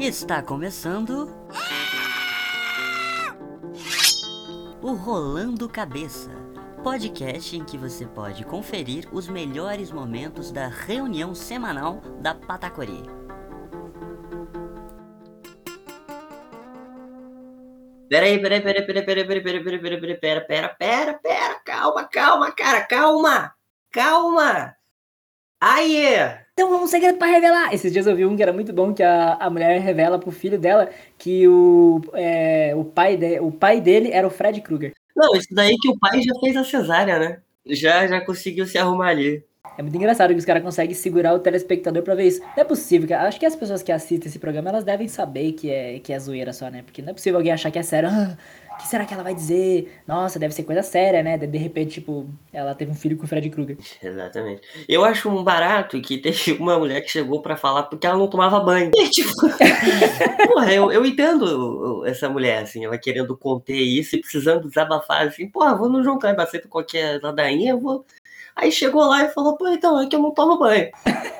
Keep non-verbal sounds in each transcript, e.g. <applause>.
Está começando. O Rolando Cabeça podcast em que você pode conferir os melhores momentos da reunião semanal da Patacori. Peraí, peraí, peraí, peraí, peraí, peraí, peraí, peraí, peraí, peraí, pera, pera, pera, pera, calma, calma, cara, calma, calma. Aí, Então, um segredo pra revelar. Esses dias eu vi um que era muito bom, que a, a mulher revela pro filho dela que o, é, o, pai de, o pai dele era o Fred Krueger. Não, isso daí que o pai já fez a cesárea, né? Já, já conseguiu se arrumar ali. É muito engraçado que os caras conseguem segurar o telespectador pra ver isso. Não é possível, cara. Acho que as pessoas que assistem esse programa, elas devem saber que é, que é zoeira só, né? Porque não é possível alguém achar que é sério. O que será que ela vai dizer? Nossa, deve ser coisa séria, né? De, repente, tipo, ela teve um filho com o Fred Krueger. <laughs> Exatamente. Eu acho um barato que teve <laughs> uma mulher que chegou pra falar porque ela não tomava banho. <laughs> E, tipo, porra, eu, eu entendo essa mulher, assim, ela querendo conter isso e precisando desabafar, assim, porra, vou no João Kleber, aceito qualquer ladainha, eu vou Aí chegou lá e falou, pô, então é que eu não tomo banho.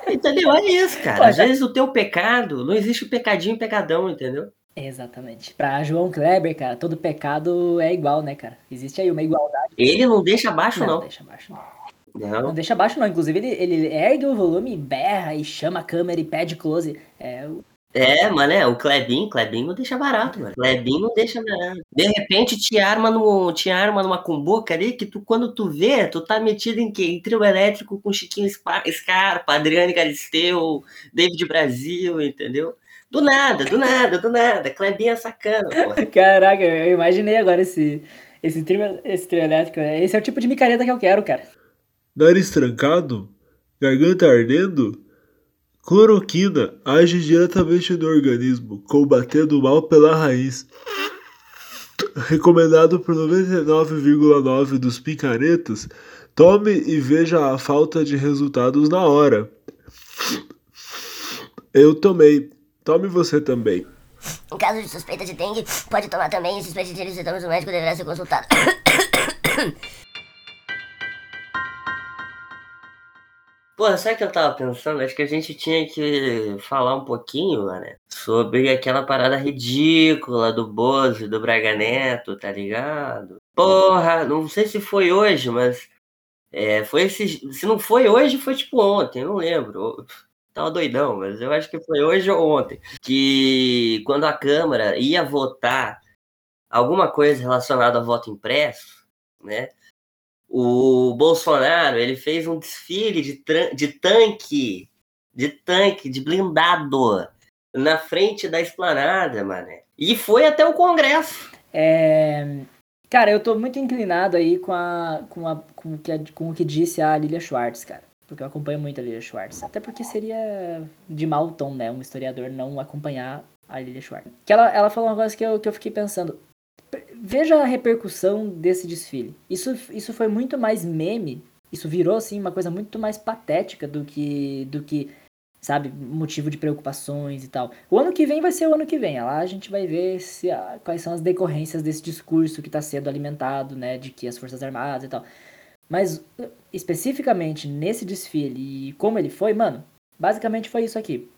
entendeu? É isso, cara. Às vezes o teu pecado, não existe o pecadinho e pecadão, entendeu? Exatamente. Pra João Kleber, cara, todo pecado é igual, né, cara? Existe aí uma igualdade. Ele não deixa abaixo, não. Não, deixa abaixo, não. Não. não deixa abaixo, não. Inclusive, ele, ele ergue o volume, berra e chama a câmera e pede close. É, é, mano, é, o Klebin, Klebin não deixa barato, mano. Klebin não deixa barato. De repente te arma, no, te arma numa cumbuca ali que tu, quando tu vê, tu tá metido em quê? Em trio elétrico com Chiquinho Scarpa, Adriane Galisteu, David Brasil, entendeu? Do nada, do nada, do nada. Klebin é sacana, pô. <laughs> Caraca, eu imaginei agora esse, esse, trio, esse trio elétrico. Esse é o tipo de micareta que eu quero, cara. Nariz trancado? Garganta ardendo? Cloroquina age diretamente no organismo, combatendo o mal pela raiz. Recomendado por 99,9% dos picaretas, tome e veja a falta de resultados na hora. Eu tomei. Tome você também. Em caso de suspeita de dengue, pode tomar também. Em suspeita de sintomas, o médico deverá ser consultado. <coughs> Pô, sabe o que eu tava pensando? Acho que a gente tinha que falar um pouquinho, né? Sobre aquela parada ridícula do Bozo, do Braga Neto, tá ligado? Porra, não sei se foi hoje, mas. É, foi esse. Se não foi hoje, foi tipo ontem, não lembro. Tava doidão, mas eu acho que foi hoje ou ontem. Que quando a Câmara ia votar alguma coisa relacionada ao voto impresso, né? O Bolsonaro, ele fez um desfile de, de tanque, de tanque, de blindado, na frente da esplanada, mané. E foi até o Congresso. É... Cara, eu tô muito inclinado aí com, a, com, a, com, o que, com o que disse a Lilia Schwartz, cara. Porque eu acompanho muito a Lilia Schwartz. Até porque seria de mau tom, né? Um historiador não acompanhar a Lilia Schwartz. Que ela, ela falou uma coisa que eu, que eu fiquei pensando veja a repercussão desse desfile. Isso, isso foi muito mais meme, isso virou assim uma coisa muito mais patética do que do que, sabe, motivo de preocupações e tal. O ano que vem vai ser o ano que vem. Lá a gente vai ver se quais são as decorrências desse discurso que está sendo alimentado, né, de que as Forças Armadas e tal. Mas especificamente nesse desfile e como ele foi, mano, basicamente foi isso aqui.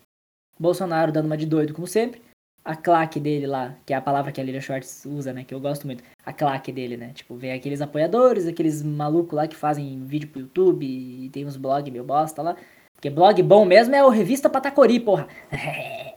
Bolsonaro dando uma de doido como sempre, a claque dele lá, que é a palavra que a Lilia Schwartz usa, né? Que eu gosto muito. A claque dele, né? Tipo, vem aqueles apoiadores, aqueles malucos lá que fazem vídeo pro YouTube e tem uns blogs meio bosta lá. Porque blog bom mesmo é o Revista Patacori, porra. <laughs>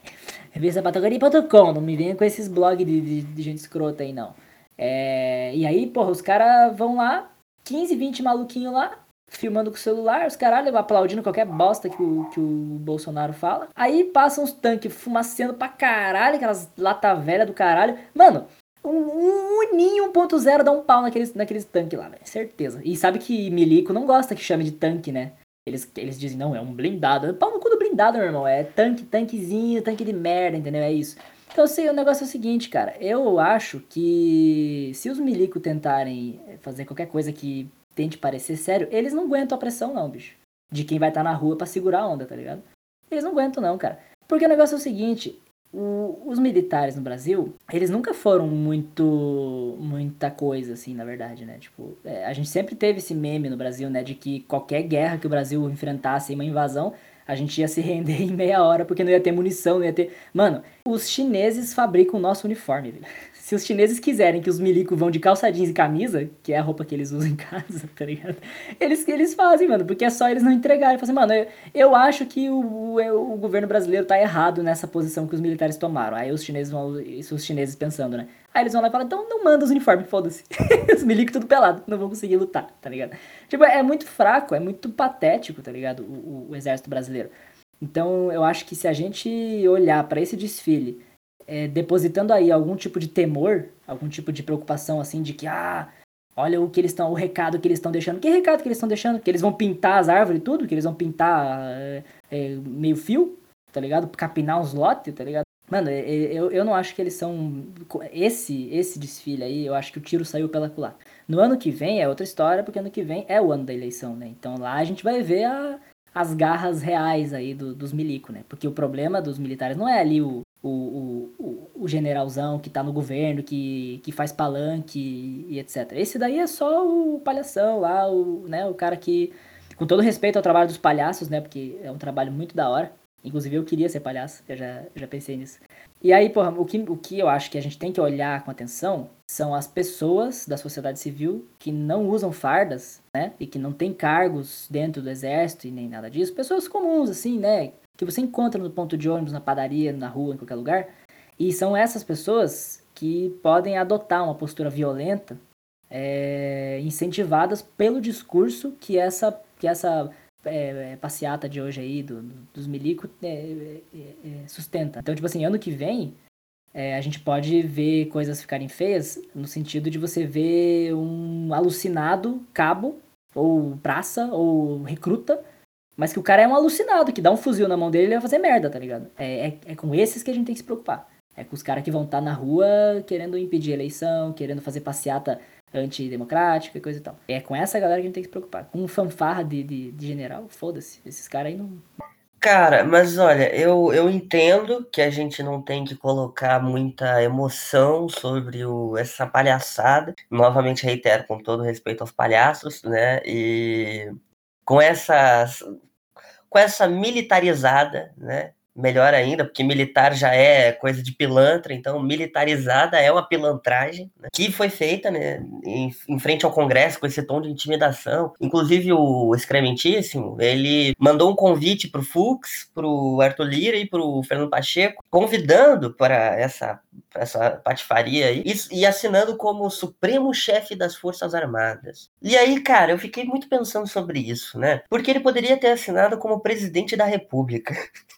Revistapatacori.com, não me venha com esses blogs de, de, de, gente escrota aí, não. É... E aí, porra, os caras vão lá, 15, 20 maluquinhos lá, filmando com o celular, os caralho, aplaudindo qualquer bosta que o, que o Bolsonaro fala. Aí passam os tanques fumaceando pra caralho, aquelas lata velha do caralho. Mano, um, um Uninho 1.0 dá um pau naqueles, naqueles tanques lá, velho. Certeza. E sabe que Milico não gosta que chame de tanque, né? Eles, eles dizem, não, é um blindado. Pau no cu do blindado, meu irmão. É tanque, tanquezinho, tanque de merda, entendeu? É isso. Então, assim, o negócio é o seguinte, cara. Eu acho que se os milico tentarem fazer qualquer coisa que tente parecer sério, eles não aguentam a pressão, não, bicho. De quem vai estar tá na rua para segurar a onda, tá ligado? Eles não aguentam, não, cara. Porque o negócio é o seguinte: o, os militares no Brasil, eles nunca foram muito. muita coisa, assim, na verdade, né? Tipo, é, a gente sempre teve esse meme no Brasil, né? De que qualquer guerra que o Brasil enfrentasse, uma invasão, a gente ia se render <laughs> em meia hora porque não ia ter munição, não ia ter. Mano, os chineses fabricam o nosso uniforme, velho. <laughs> Se os chineses quiserem que os milicos vão de calça jeans e camisa, que é a roupa que eles usam em <laughs> casa, tá ligado? Eles, eles fazem, mano, porque é só eles não entregarem. Falam assim, mano, eu, eu acho que o, o, o governo brasileiro tá errado nessa posição que os militares tomaram. Aí os chineses vão. Isso os chineses pensando, né? Aí eles vão lá e falam, então não manda os uniformes, foda-se. <laughs> os milicos tudo pelado, não vão conseguir lutar, tá ligado? Tipo, é muito fraco, é muito patético, tá ligado? O, o, o exército brasileiro. Então, eu acho que se a gente olhar para esse desfile é, depositando aí algum tipo de temor, algum tipo de preocupação assim de que ah, olha o que eles estão, o recado que eles estão deixando. Que recado que eles estão deixando? Que eles vão pintar as árvores e tudo, que eles vão pintar é, é, meio fio, tá ligado? Capinar os lotes, tá ligado? Mano, eu, eu não acho que eles são. Esse esse desfile aí, eu acho que o tiro saiu pela culatra. No ano que vem é outra história, porque ano que vem é o ano da eleição, né? Então lá a gente vai ver a, as garras reais aí do, dos milicos, né? Porque o problema dos militares não é ali o, o, o, o generalzão que tá no governo, que, que faz palanque e, e, etc. Esse daí é só o palhação lá, o, né, o cara que, com todo respeito ao trabalho dos palhaços, né, porque é um trabalho muito da hora. Inclusive eu queria ser palhaço, eu já, já pensei nisso. E aí, porra, o que, o que eu acho que a gente tem que olhar com atenção são as pessoas da sociedade civil que não usam fardas, né? E que não têm cargos dentro do exército e nem nada disso. Pessoas comuns, assim, né? que você encontra no ponto de ônibus, na padaria, na rua, em qualquer lugar. E são essas pessoas que podem adotar uma postura violenta, é, incentivadas pelo discurso que essa, que essa é, passeata de hoje aí, do, dos milicos, é, sustenta. Então, tipo assim, ano que vem, a gente pode ver coisas ficarem feias no sentido de você ver um alucinado cabo, ou praça, ou recruta, mas que o cara é um alucinado, que dá um fuzil na mão dele e ele vai fazer merda, tá ligado? É, é, é com esses que a gente tem que se preocupar. É com os caras que vão estar tá na rua querendo impedir a eleição, querendo fazer passeata antidemocrática e coisa e tal. É com essa galera que a gente tem que se preocupar. Com fanfarra de, de, de general, foda-se. Esses caras aí não. Cara, mas olha, eu, eu entendo que a gente não tem que colocar muita emoção sobre o, essa palhaçada. Novamente reitero, com todo respeito aos palhaços, né? E com essas com essa militarizada, né? Melhor ainda, porque militar já é coisa de pilantra, então militarizada é uma pilantragem né? que foi feita né, em, em, frente ao Congresso com esse tom de intimidação. Inclusive o Excrementíssimo, ele mandou um convite para o Fux, para o Arthur Lira e para o Fernando Pacheco, convidando para essa, essa patifaria aí e, e assinando como Supremo Chefe das Forças Armadas. E aí, cara, eu fiquei muito pensando sobre isso, né? Porque ele poderia ter assinado como presidente da República. <laughs>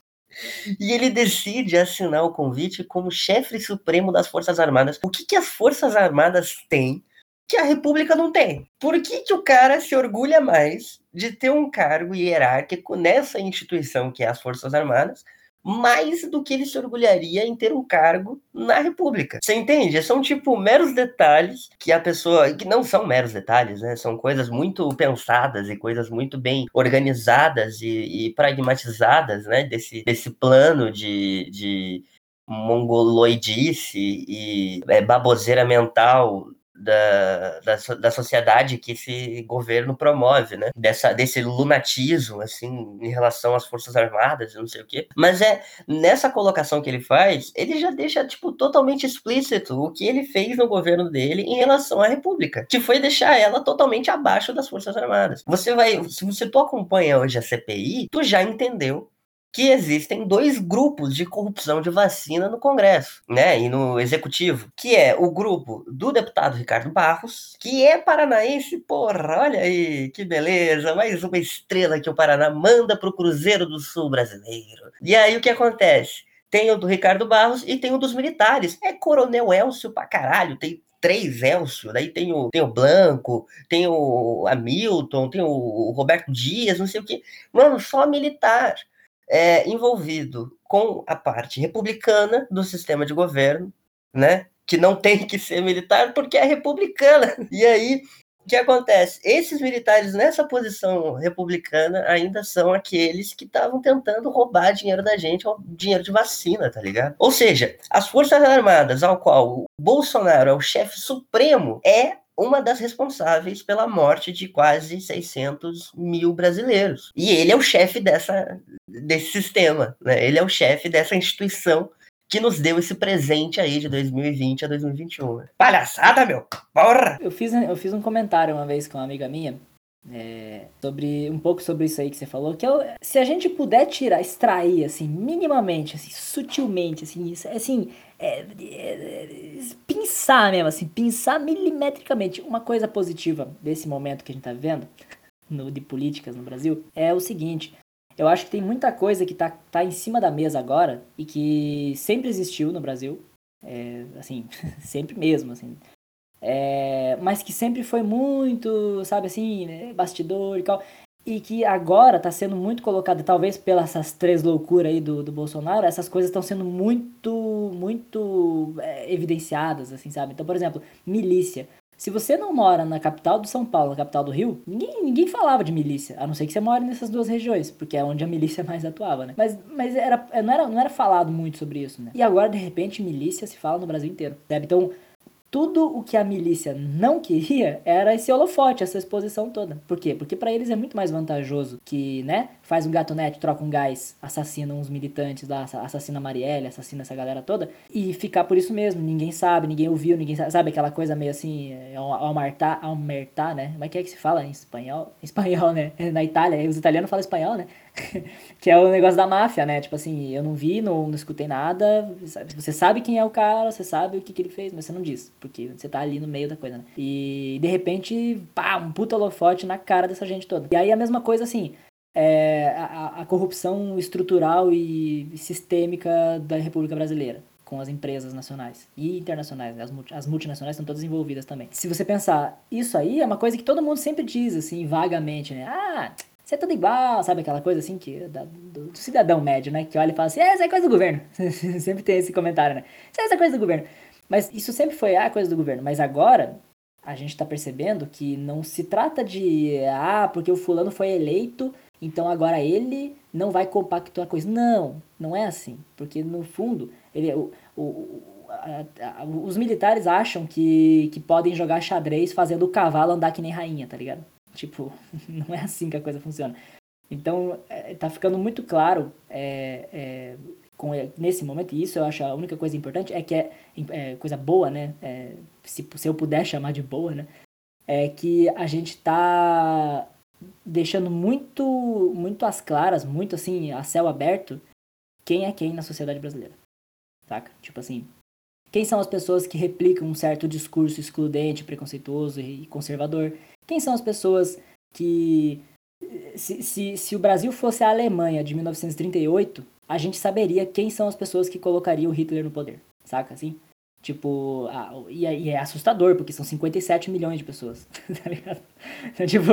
E ele decide assinar o convite como chefe supremo das Forças Armadas. O que, que as Forças Armadas têm que a República não tem? Por que, que o cara se orgulha mais de ter um cargo hierárquico nessa instituição que é as Forças Armadas mais do que ele se orgulharia em ter um cargo na República. Você entende? São tipo meros detalhes que a pessoa, que não são meros detalhes, né? São coisas muito pensadas e coisas muito bem organizadas e, e pragmatizadas, né? Desse, desse plano de, de mongoloidice e é, baboseira mental da, da, da sociedade que esse governo promove, né? Dessa, desse lunatismo, assim, em relação às Forças Armadas, não sei o quê. Mas é nessa colocação que ele faz, ele já deixa, tipo, totalmente explícito o que ele fez no governo dele em relação à República, que foi deixar ela totalmente abaixo das Forças Armadas. Você vai, se você tu acompanha hoje a CPI, tu já entendeu que existem dois grupos de corrupção de vacina no Congresso, né, e no Executivo, que é o grupo do deputado Ricardo Barros, que é paranaense, porra, olha aí, que beleza, mais uma estrela que o Paraná manda pro Cruzeiro do Sul brasileiro. E aí o que acontece? Tem o do Ricardo Barros e tem o dos militares. É Coronel Elcio pra caralho, tem três Elcio, daí tem o, tem o Blanco, tem o Hamilton, tem o Roberto Dias, não sei o que. Mano, só militar é, envolvido com a parte republicana do sistema de governo, né? Que não tem que ser militar porque é republicana. <laughs> E aí, o que acontece? Esses militares nessa posição republicana ainda são aqueles que estavam tentando roubar dinheiro da gente, dinheiro de vacina, tá ligado? Ou seja, as Forças Armadas, ao qual o Bolsonaro é o chefe supremo, é uma das responsáveis pela morte de quase 600 mil brasileiros. E ele é o chefe dessa, desse sistema, né? Ele é o chefe dessa instituição que nos deu esse presente aí de 2020 a 2021. né? Palhaçada, meu! Porra! Eu fiz, eu fiz um comentário uma vez com uma amiga minha é, sobre um pouco sobre isso aí que você falou, que eu, se a gente puder tirar, extrair assim, minimamente, assim, sutilmente, assim, isso, assim, é, é, é, pensar mesmo, assim, pensar milimetricamente uma coisa positiva desse momento que a gente tá vivendo no, de políticas no Brasil é o seguinte. Eu acho que tem muita coisa que tá, tá em cima da mesa agora e que sempre existiu no Brasil. É, assim, <laughs> sempre mesmo, assim. É, mas que sempre foi muito, sabe assim, né, bastidor e tal. E que agora tá sendo muito colocado, talvez pelas três loucuras aí do, do Bolsonaro, essas coisas estão sendo muito, muito é, evidenciadas, assim, sabe? Então, por exemplo, milícia. Se você não mora na capital de São Paulo, na capital do Rio, ninguém, ninguém falava de milícia, a não ser que você mora nessas duas regiões, porque é onde a milícia <laughs> mais atuava, né? Mas, mas era, não, era, não era falado muito sobre isso, né? E agora, de repente, milícia se fala no Brasil inteiro, sabe? Então, tudo o que a milícia não queria era esse holofote, essa exposição toda. Por quê? Porque para eles é muito mais vantajoso que, né, faz um gatonete, troca um gás, assassina uns militantes lá, assassina a Marielle, assassina essa galera toda, e ficar por isso mesmo. Ninguém sabe, ninguém ouviu, ninguém sabe, sabe aquela coisa meio assim, almertar, almertar, né? Como é que é que se fala em espanhol? <laughs> Espanhol, né? Na Itália, os italianos falam espanhol, né? <laughs> que é o negócio da máfia, né? Tipo assim, eu não vi, não, não escutei nada. Você sabe quem é o cara, você sabe o que, que ele fez, mas você não diz, porque você tá ali no meio da coisa, né? E de repente, pá, um puta holofote na cara dessa gente toda. E aí a mesma coisa assim. É, a, a corrupção estrutural e sistêmica da República Brasileira com as empresas nacionais e internacionais, né? as, multi, as multinacionais estão todas envolvidas também. Se você pensar, isso aí é uma coisa que todo mundo sempre diz, assim, vagamente, né? Ah, você é tudo igual, sabe aquela coisa assim que da, do, do, cidadão médio, né? Que olha e fala assim, é, isso é coisa do governo. <laughs> sempre tem esse comentário, né? Isso é coisa do governo. Mas isso sempre foi a ah, coisa do governo. Mas agora a gente tá percebendo que não se trata de ah, porque o fulano foi eleito, então agora ele não vai compactuar a coisa. Não, não é assim. Porque no fundo, ele, o, o, a, a, os militares acham que, que podem jogar xadrez fazendo o cavalo andar que nem rainha, tá ligado? Tipo, <laughs> não é assim que a coisa funciona. Então, é, tá ficando muito claro é, é, com, nesse momento, e isso eu acho a única coisa importante, é que é, é coisa boa, né? É, se, se eu puder chamar de boa, né? É que a gente tá deixando muito, muito às claras, muito assim, a céu aberto, quem é quem na sociedade brasileira. Saca? Tipo assim, quem são as pessoas que replicam um certo discurso excludente, preconceituoso e conservador? Quem são as pessoas que. Se, se, se o Brasil fosse a Alemanha de 1938, a gente saberia quem são as pessoas que colocariam Hitler no poder, saca assim? Tipo, ah, e, é, e, é assustador, porque são 57 milhões de pessoas, <laughs> tá ligado? Então, tipo,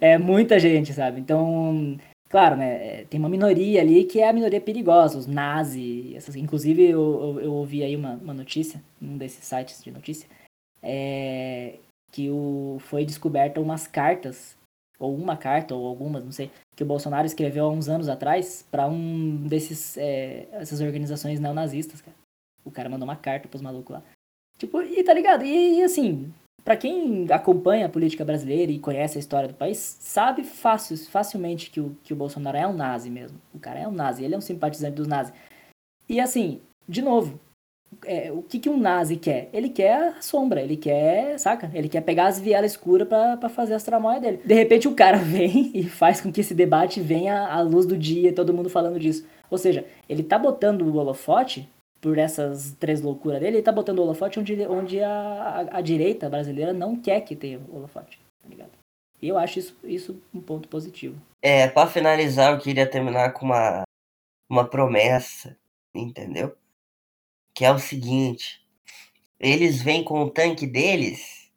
é muita gente, sabe? Então, claro, né, é, tem uma minoria ali que é a minoria perigosa, os nazis, essas, inclusive eu, eu, eu ouvi aí uma, uma notícia, num desses sites de notícia, é, que o, foi descoberta umas cartas, ou uma carta, ou algumas, não sei, que o Bolsonaro escreveu há uns anos atrás para um desses, é, essas organizações neonazistas, cara. O cara mandou uma carta pros malucos lá. Tipo, e tá ligado? E, e assim, para quem acompanha a política brasileira e conhece a história do país, sabe fácil, facilmente que o, que o Bolsonaro é um nazi mesmo. O cara é um nazi, ele é um simpatizante dos nazis. E assim, de novo, é, o que, que um nazi quer? Ele quer a sombra, ele quer, saca? Ele quer pegar as vielas escuras para fazer as tramóias dele. De repente o cara <laughs> vem e faz com que esse debate venha à luz do dia, todo mundo falando disso. Ou seja, ele tá botando o holofote por essas três loucuras dele, ele tá botando o holofote onde, onde a, a, a direita brasileira não quer que tenha o holofote, tá ligado? E eu acho isso, isso um ponto positivo. É, para finalizar, eu queria terminar com uma, uma promessa, entendeu? que é o seguinte: eles vêm com o tanque deles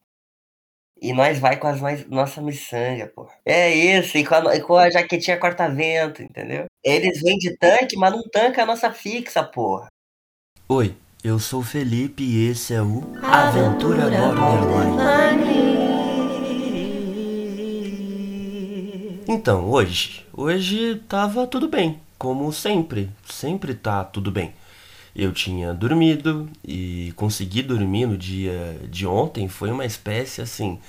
e nós vai com as mais, nossa miçanga, pô. É isso, e com a, e com a jaquetinha corta-vento, entendeu? Eles vêm de tanque, mas não tanca a nossa fixa, porra. Oi, eu sou o Felipe e esse é o Aventura, Aventura Borderline. Então, hoje, hoje tava tudo bem, como sempre, sempre tá tudo bem. Eu tinha dormido e consegui dormir no dia de ontem foi uma espécie assim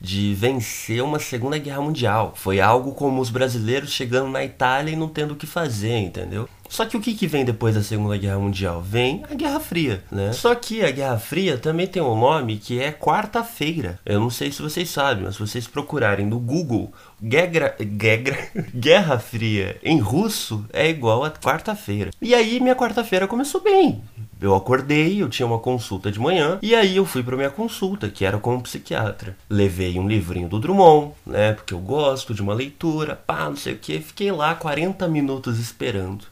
de vencer uma Segunda Guerra Mundial. Foi algo como os brasileiros chegando na Itália e não tendo o que fazer, entendeu? Só que o que, que vem depois da Segunda Guerra Mundial? Vem a Guerra Fria, né? Só que a Guerra Fria também tem um nome que é quarta-feira. Eu não sei se vocês sabem, mas se vocês procurarem no Google Guerra, Guerra, <laughs> Guerra Fria em russo é igual a quarta-feira. E aí minha quarta-feira começou bem. Eu acordei, eu tinha uma consulta de manhã, e aí eu fui para minha consulta, que era com um psiquiatra. Levei um livrinho do Drummond, né, porque eu gosto de uma leitura, pá, não sei o que. Fiquei lá 40 minutos esperando.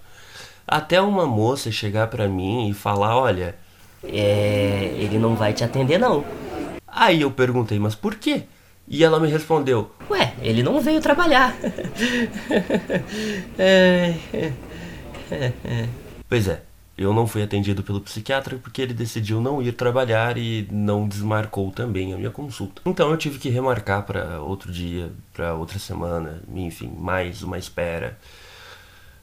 Até uma moça chegar para mim e falar: Olha, É, ele não vai te atender, não. Aí eu perguntei, mas por quê? E ela me respondeu: Ué, ele não veio trabalhar. <laughs> Pois é, eu não fui atendido pelo psiquiatra porque ele decidiu não ir trabalhar e não desmarcou também a minha consulta. Então eu tive que remarcar para outro dia, para outra semana, enfim, mais uma espera.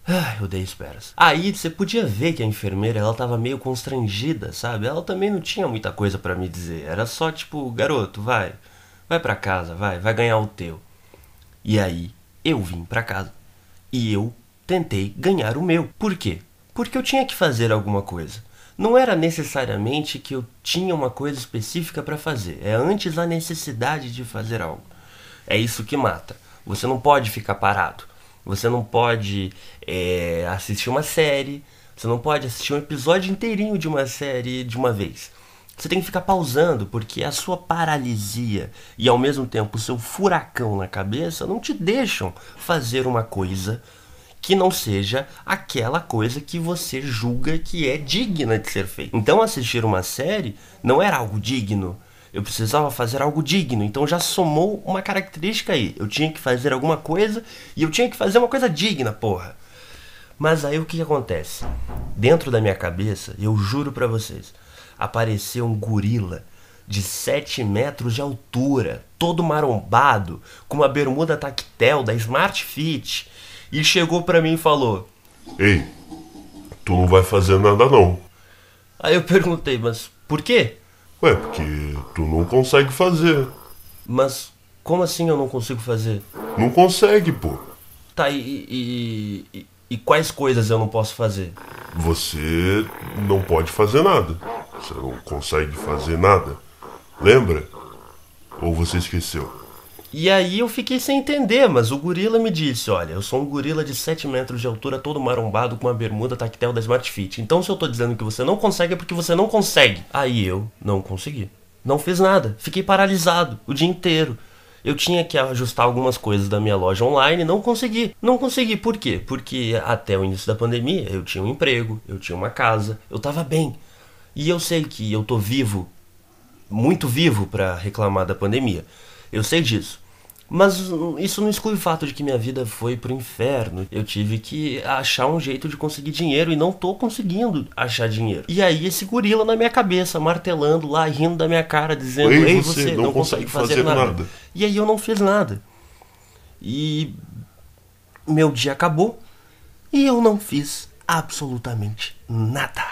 Ai, eu dei esperas. Aí você podia ver que a enfermeira ela tava meio constrangida, sabe? Ela também não tinha muita coisa para me dizer. Era só tipo, garoto, vai, vai para casa, vai, vai ganhar o teu. E aí eu vim para casa e eu tentei ganhar o meu. Por quê? Porque eu tinha que fazer alguma coisa. Não era necessariamente que eu tinha uma coisa específica para fazer. É antes a necessidade de fazer algo. É isso que mata. Você não pode ficar parado. Você não pode é, assistir uma série. Você não pode assistir um episódio inteirinho de uma série de uma vez. Você tem que ficar pausando, porque a sua paralisia e ao mesmo tempo o seu furacão na cabeça não te deixam fazer uma coisa que não seja aquela coisa que você julga que é digna de ser feita. Então assistir uma série não era algo digno. Eu precisava fazer algo digno, então já somou uma característica aí. Eu tinha que fazer alguma coisa e eu tinha que fazer uma coisa digna, porra. Mas aí o que, acontece? Dentro da minha cabeça, eu juro pra vocês, apareceu um gorila de 7 metros de altura, todo marombado, com uma bermuda tactel da Smart Fit, e chegou pra mim e falou: Ei, tu não vai fazer nada não. Aí eu perguntei, mas por quê? Ué, porque tu não consegue fazer. Mas como assim eu não consigo fazer? Não consegue, pô. Tá, e, e, e, e quais coisas eu não posso fazer? Você não pode fazer nada. Você não consegue fazer nada. Lembra? Ou você esqueceu? E aí eu fiquei sem entender, mas o gorila me disse, olha, eu sou um gorila de 7 metros de altura, todo marombado, com uma bermuda tactel da Smart Fit. Então se eu tô dizendo que você não consegue, é porque você não consegue. Aí eu não consegui. Não fiz nada. Fiquei paralisado o dia inteiro. Eu tinha que ajustar algumas coisas da minha loja online, não consegui. Não consegui, por quê? Porque até o início da pandemia eu tinha um emprego, eu tinha uma casa, eu tava bem. E eu sei que eu tô vivo, muito vivo para reclamar da pandemia. Eu sei disso. Mas isso não exclui o fato de que minha vida foi pro inferno. Eu tive que achar um jeito de conseguir dinheiro e não tô conseguindo achar dinheiro. E aí esse gorila na minha cabeça, martelando lá, rindo da minha cara, dizendo: Ei, Ei, você você, não não, consegue fazer, nada. E aí eu não fiz nada. E meu dia acabou e eu não fiz absolutamente nada.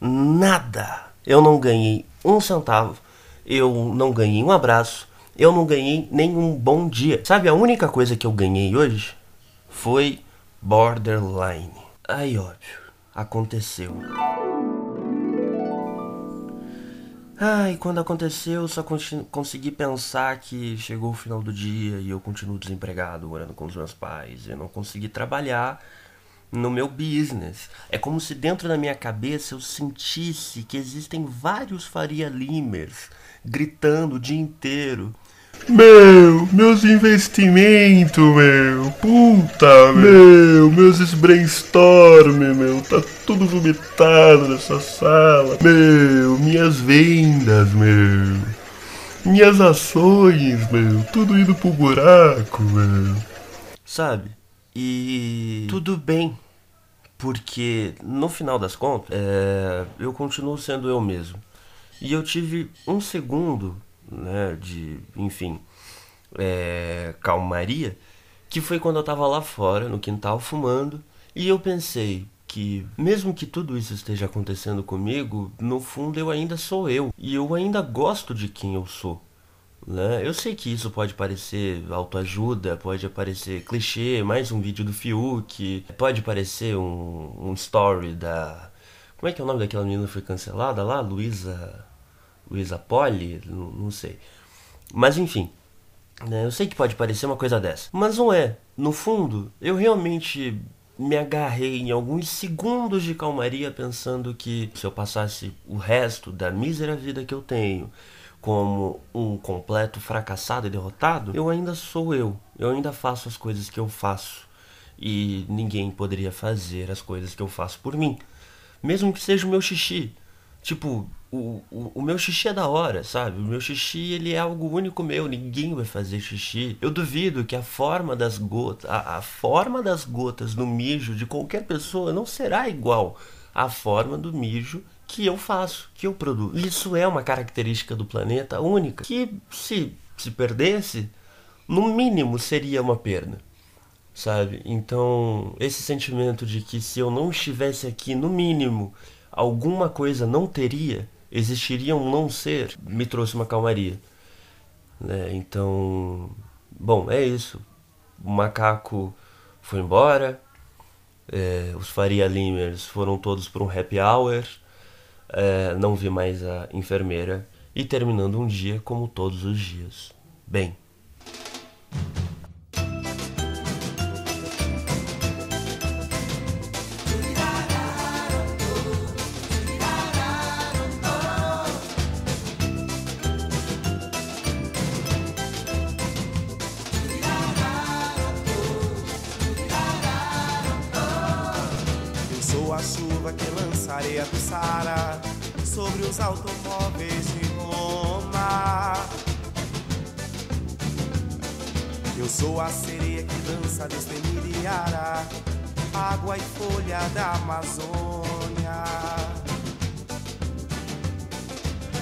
Nada. Eu não ganhei um centavo. Eu não ganhei um abraço. Eu não ganhei nenhum bom dia. Sabe, a única coisa que eu ganhei hoje foi borderline. Aí, óbvio, aconteceu. Ai, quando aconteceu, eu só consegui pensar que chegou o final do dia e eu continuo desempregado, morando com os meus pais. Eu não consegui trabalhar no meu business. É como se dentro da minha cabeça eu sentisse que existem vários Faria Limers gritando o dia inteiro. Meu, meus investimentos, meu. Puta, meu. Meus brainstorm, meu. Tá tudo vomitado nessa sala. Meu, minhas vendas, meu. Minhas ações, meu. Tudo indo pro buraco, meu. sabe? E tudo bem, porque no final das contas, é, eu continuo sendo eu mesmo. E eu tive um segundo, né, de, enfim, é, calmaria, que foi quando eu tava lá fora, no quintal, fumando, e eu pensei, que, mesmo que tudo isso esteja acontecendo comigo, no fundo eu ainda sou eu. E eu ainda gosto de quem eu sou. Né? Eu sei que isso pode parecer autoajuda, pode parecer clichê, mais um vídeo do Fiuk, pode parecer um, um story da. Como é que é o nome daquela menina que foi cancelada lá? Luísa. Luísa Poli? Não, não sei. Mas enfim, né? eu sei que pode parecer uma coisa dessa, mas não é. No fundo, eu realmente me agarrei em alguns segundos de calmaria pensando que se eu passasse o resto da mísera vida que eu tenho como um completo fracassado e derrotado, eu ainda sou eu. Eu ainda faço as coisas que eu faço. E ninguém poderia fazer as coisas que eu faço por mim. Mesmo que seja o meu xixi. Tipo, o, o, o, meu xixi é da hora, sabe? O meu xixi ele é algo único meu, ninguém vai fazer xixi. Eu duvido que a forma das gotas, a, a forma das gotas no mijo de qualquer pessoa não será igual à forma do mijo que eu faço, que eu produzo. Isso é uma característica do planeta única que se se perdesse, no mínimo seria uma perda. Sabe? Então, esse sentimento de que se eu não estivesse aqui, no mínimo, alguma coisa não teria, existiria um não ser, me trouxe uma calmaria. Né? Então, bom, é isso. O macaco foi embora, é, os Faria Limers foram todos para um happy hour é, não vi mais a enfermeira e terminando um dia como todos os dias. Bem. Chuva que lança areia do sobre os automóveis de Roma. Eu sou a sereia que dança destemir Iara, água e folha da Amazônia.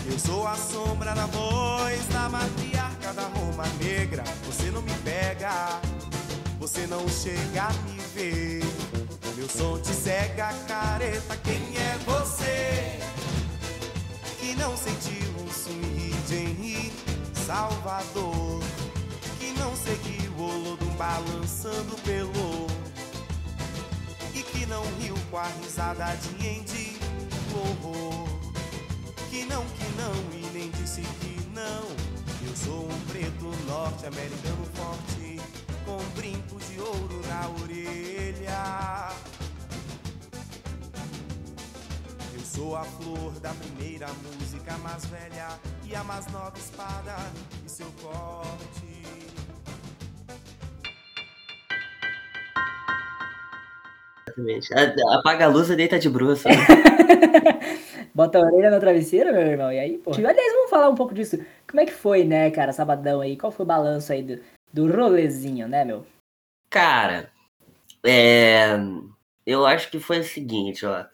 Eu sou a sombra na voz da matriarca da Roma Negra. Você não me pega, você não chega a me ver. Meu som te cega, careta. Quem é você que não sentiu o swing de Henri Salvador? Que não seguiu o Olodum balançando pelo e que não riu com a risada de Andy Horror? Que não, que não e nem disse que não. Eu sou um preto norte-americano forte com brinco sou a flor da primeira música mais velha e a mais nova espada e seu corte. Exatamente. Apaga a luz e deita de bruxa. né? <laughs> Bota a orelha na travesseira, meu irmão. E aí, pô. Aliás, vamos falar um pouco disso. Como é que foi, né, cara, sabadão aí? Qual foi o balanço aí do, do rolezinho, né, meu? Cara, é, eu acho que foi o seguinte, ó.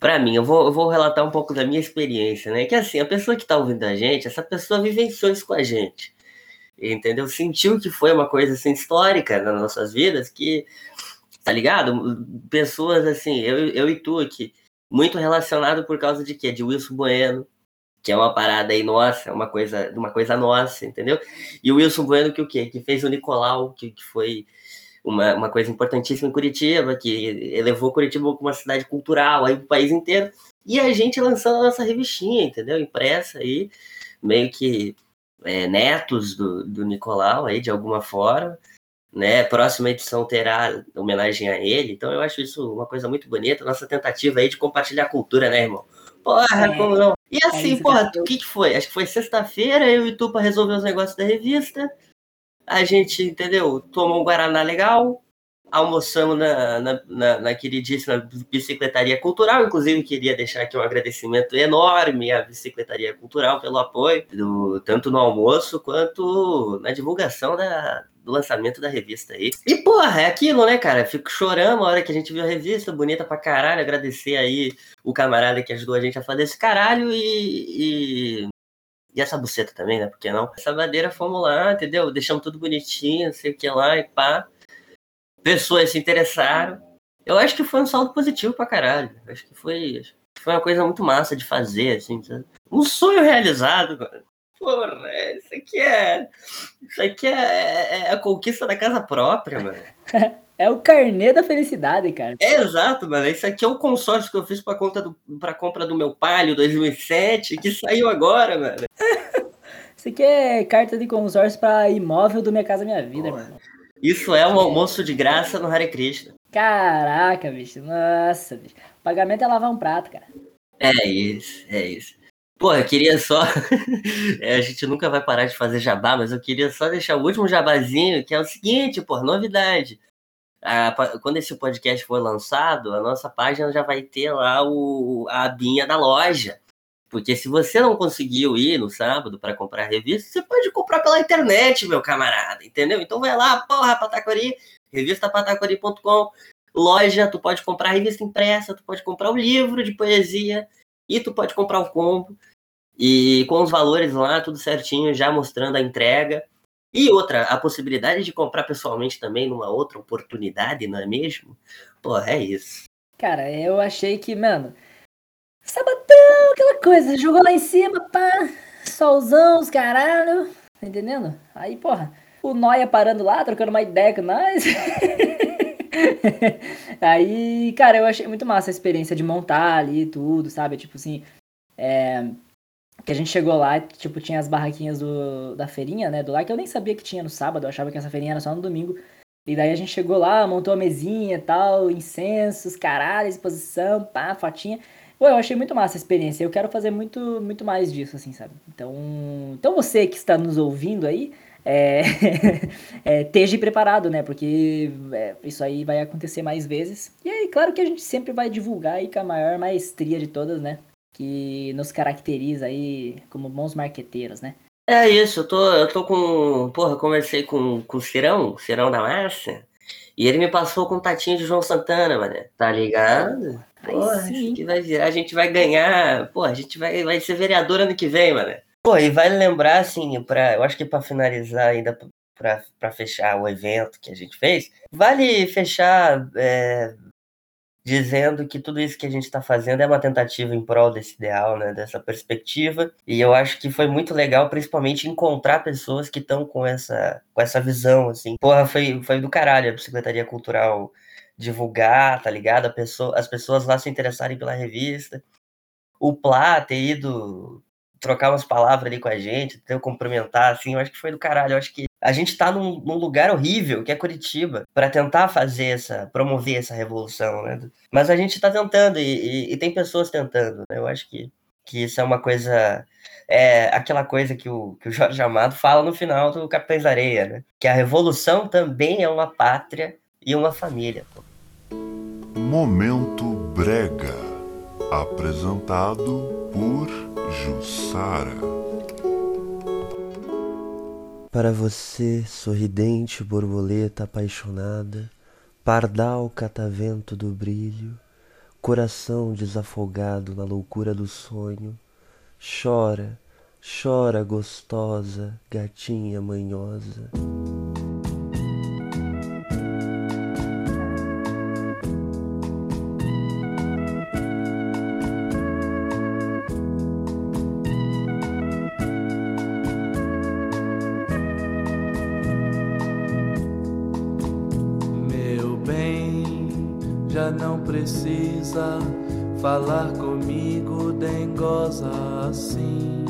Pra mim, eu vou, eu vou relatar um pouco da minha experiência, né? Que assim, a pessoa que tá ouvindo a gente, essa pessoa vivenciou isso com a gente. Entendeu? Sentiu que foi uma coisa assim histórica nas nossas vidas, que, tá ligado? Pessoas assim, eu, eu e tu aqui, muito relacionado por causa de quê? De Wilson Bueno, que é uma parada aí nossa, uma coisa, uma coisa nossa, entendeu? E o Wilson Bueno que o quê? Que fez o Nicolau, que, que foi uma, uma coisa importantíssima em Curitiba, que elevou Curitiba como uma cidade cultural aí pro país inteiro. E a gente lançando a nossa revistinha, entendeu? Impressa aí, meio que é, netos do, do Nicolau aí, de alguma forma. Né? Próxima edição terá homenagem a ele. Então eu acho isso uma coisa muito bonita. Nossa tentativa aí de compartilhar cultura, né, irmão? Porra, É. como não? E assim, isso, porra, o que, que foi? Acho que foi sexta-feira, eu e tu pra resolver os negócios da revista. A gente, entendeu? Tomou um Guaraná legal, almoçamos na, na, na, na queridíssima Bicicletaria Cultural. Inclusive, queria deixar aqui um agradecimento enorme à Bicicletaria Cultural pelo apoio, do, tanto no almoço quanto na divulgação da, do lançamento da revista aí. E, porra, é aquilo, né, cara? Fico chorando a hora que a gente viu a revista, bonita pra caralho. Agradecer aí o camarada que ajudou a gente a fazer esse caralho e. e... E essa buceta também, né? Por que não? Essa madeira fomos lá, entendeu? Deixamos tudo bonitinho, não sei o que lá e pá. Pessoas se interessaram. Eu acho que foi um saldo positivo pra caralho. Eu acho que foi, foi uma coisa muito massa de fazer, assim, sabe? Um sonho realizado, mano. Porra, isso aqui é. Isso aqui é, é- é a conquista da casa própria, mano. <laughs> É o carnê da felicidade, cara. É exato, mano. Isso aqui é o consórcio que eu fiz pra, conta do, pra compra do meu Palio 2007, que saiu agora, mano. <laughs> Isso aqui é carta de consórcio pra imóvel do Minha Casa Minha Vida, Porra. mano. Isso é um almoço de graça no Hare Krishna. Caraca, bicho. Nossa, bicho. Pagamento é lavar um prato, cara. É isso, é isso. Pô, eu queria só. <laughs> É, a gente nunca vai parar de fazer jabá, mas eu queria só deixar o último jabazinho, que é o seguinte, pô, novidade. Quando esse podcast for lançado, a nossa página já vai ter lá o, a abinha da loja. Porque se você não conseguiu ir no sábado para comprar a revista, você pode comprar pela internet, meu camarada, entendeu? Então vai lá, porra, Patacori, revistapatacori.com, loja, tu pode comprar a revista impressa, tu pode comprar o livro de poesia e tu pode comprar o combo. E com os valores lá, tudo certinho, já mostrando a entrega. E outra, a possibilidade de comprar pessoalmente também numa outra oportunidade, não é mesmo? Porra, é isso. Cara, eu achei que, mano. Sabadão, aquela coisa. Jogou lá em cima, pá. Solzão, os caralho. Tá entendendo? Aí, porra. O Noia parando lá, trocando uma ideia com nós. <laughs> Aí, cara, eu achei muito massa a experiência de montar ali tudo, sabe? Tipo assim. É. Que a gente chegou lá, tipo, tinha as barraquinhas do, da feirinha, né? Do lá, que eu nem sabia que tinha no sábado, eu achava que essa feirinha era só no domingo. E daí a gente chegou lá, montou a mesinha e tal, incensos, caralho, exposição, pá, fotinha. Pô, eu achei muito massa a experiência. Eu quero fazer muito, muito mais disso, assim, sabe? Então, então você que está nos ouvindo aí, é, <laughs> é, esteja preparado, né? Porque é, isso aí vai acontecer mais vezes. E aí, claro que a gente sempre vai divulgar aí com a maior maestria de todas, né? Que nos caracteriza aí como bons marqueteiros, né? É isso, eu tô, eu tô com. Porra, eu conversei com, com o Cirão, Cirão da Márcia, e ele me passou o contatinho de João Santana, mano. Tá ligado? Porra, que vai virar, a gente vai ganhar. Pô, a gente vai, vai ser vereador ano que vem, mano. Pô, e vale lembrar, assim, pra, eu acho que pra finalizar ainda, pra, pra fechar o evento que a gente fez, vale fechar é, dizendo que tudo isso que a gente está fazendo é uma tentativa em prol desse ideal, né, dessa perspectiva. E eu acho que foi muito legal, principalmente, encontrar pessoas que estão com essa, com essa visão, assim. Porra, foi, foi do caralho a Bicicletaria Cultural divulgar, tá ligado? Pessoa, as pessoas lá se interessarem pela revista. O Plá ter ido trocar umas palavras ali com a gente, ter eu cumprimentar, assim, eu acho que foi do caralho. Eu acho que a gente tá num, num lugar horrível, que é Curitiba, para tentar fazer essa, promover essa revolução, né? Mas a gente tá tentando e, e- e tem pessoas tentando, né? Eu acho que, que isso é uma coisa, é aquela coisa que o, que o Jorge Amado fala no final do Capitães da Areia, né? Que a revolução também é uma pátria e uma família. pô. Momento Brega, apresentado por Jussara. Para você, sorridente borboleta apaixonada, pardal catavento do brilho, coração desafogado na loucura do sonho, chora, chora gostosa, gatinha manhosa. Não precisa falar comigo dengosa assim.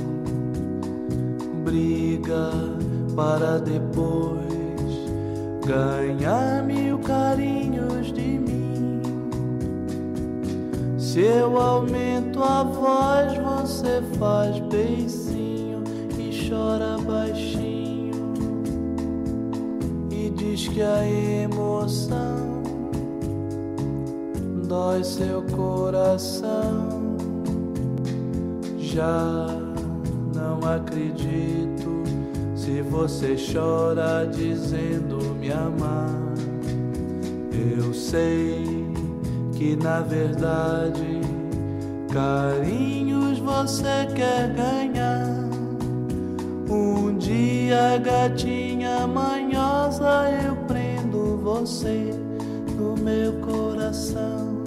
Briga para depois ganhar mil carinhos de mim. Se eu aumento a voz, você faz beicinho e chora baixinho e diz que a emoção dói seu coração. Já não acredito se você chora dizendo me amar. Eu sei que na verdade carinhos você quer ganhar. Um dia, gatinha manhosa, eu prendo você no meu coração.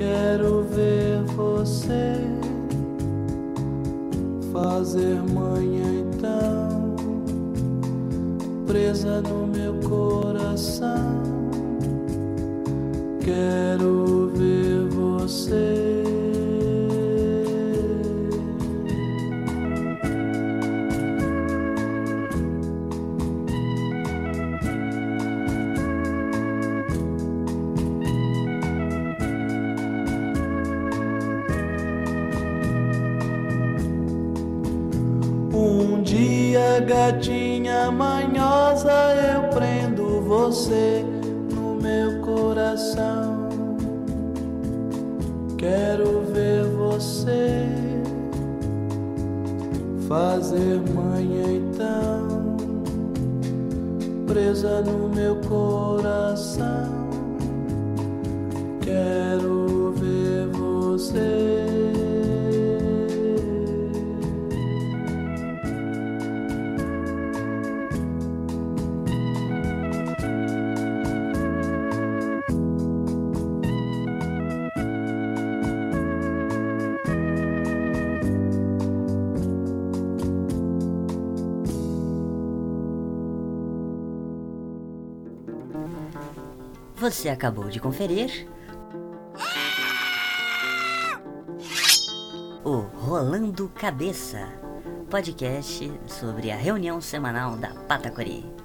Quero ver você fazer manhã então, presa no meu coração. Quero ver você. Você no meu coração. Quero ver você fazer manhã então, presa no meu coração. Quero ver você. Você acabou de conferir o Rolando Cabeça, podcast sobre a reunião semanal da Patacori.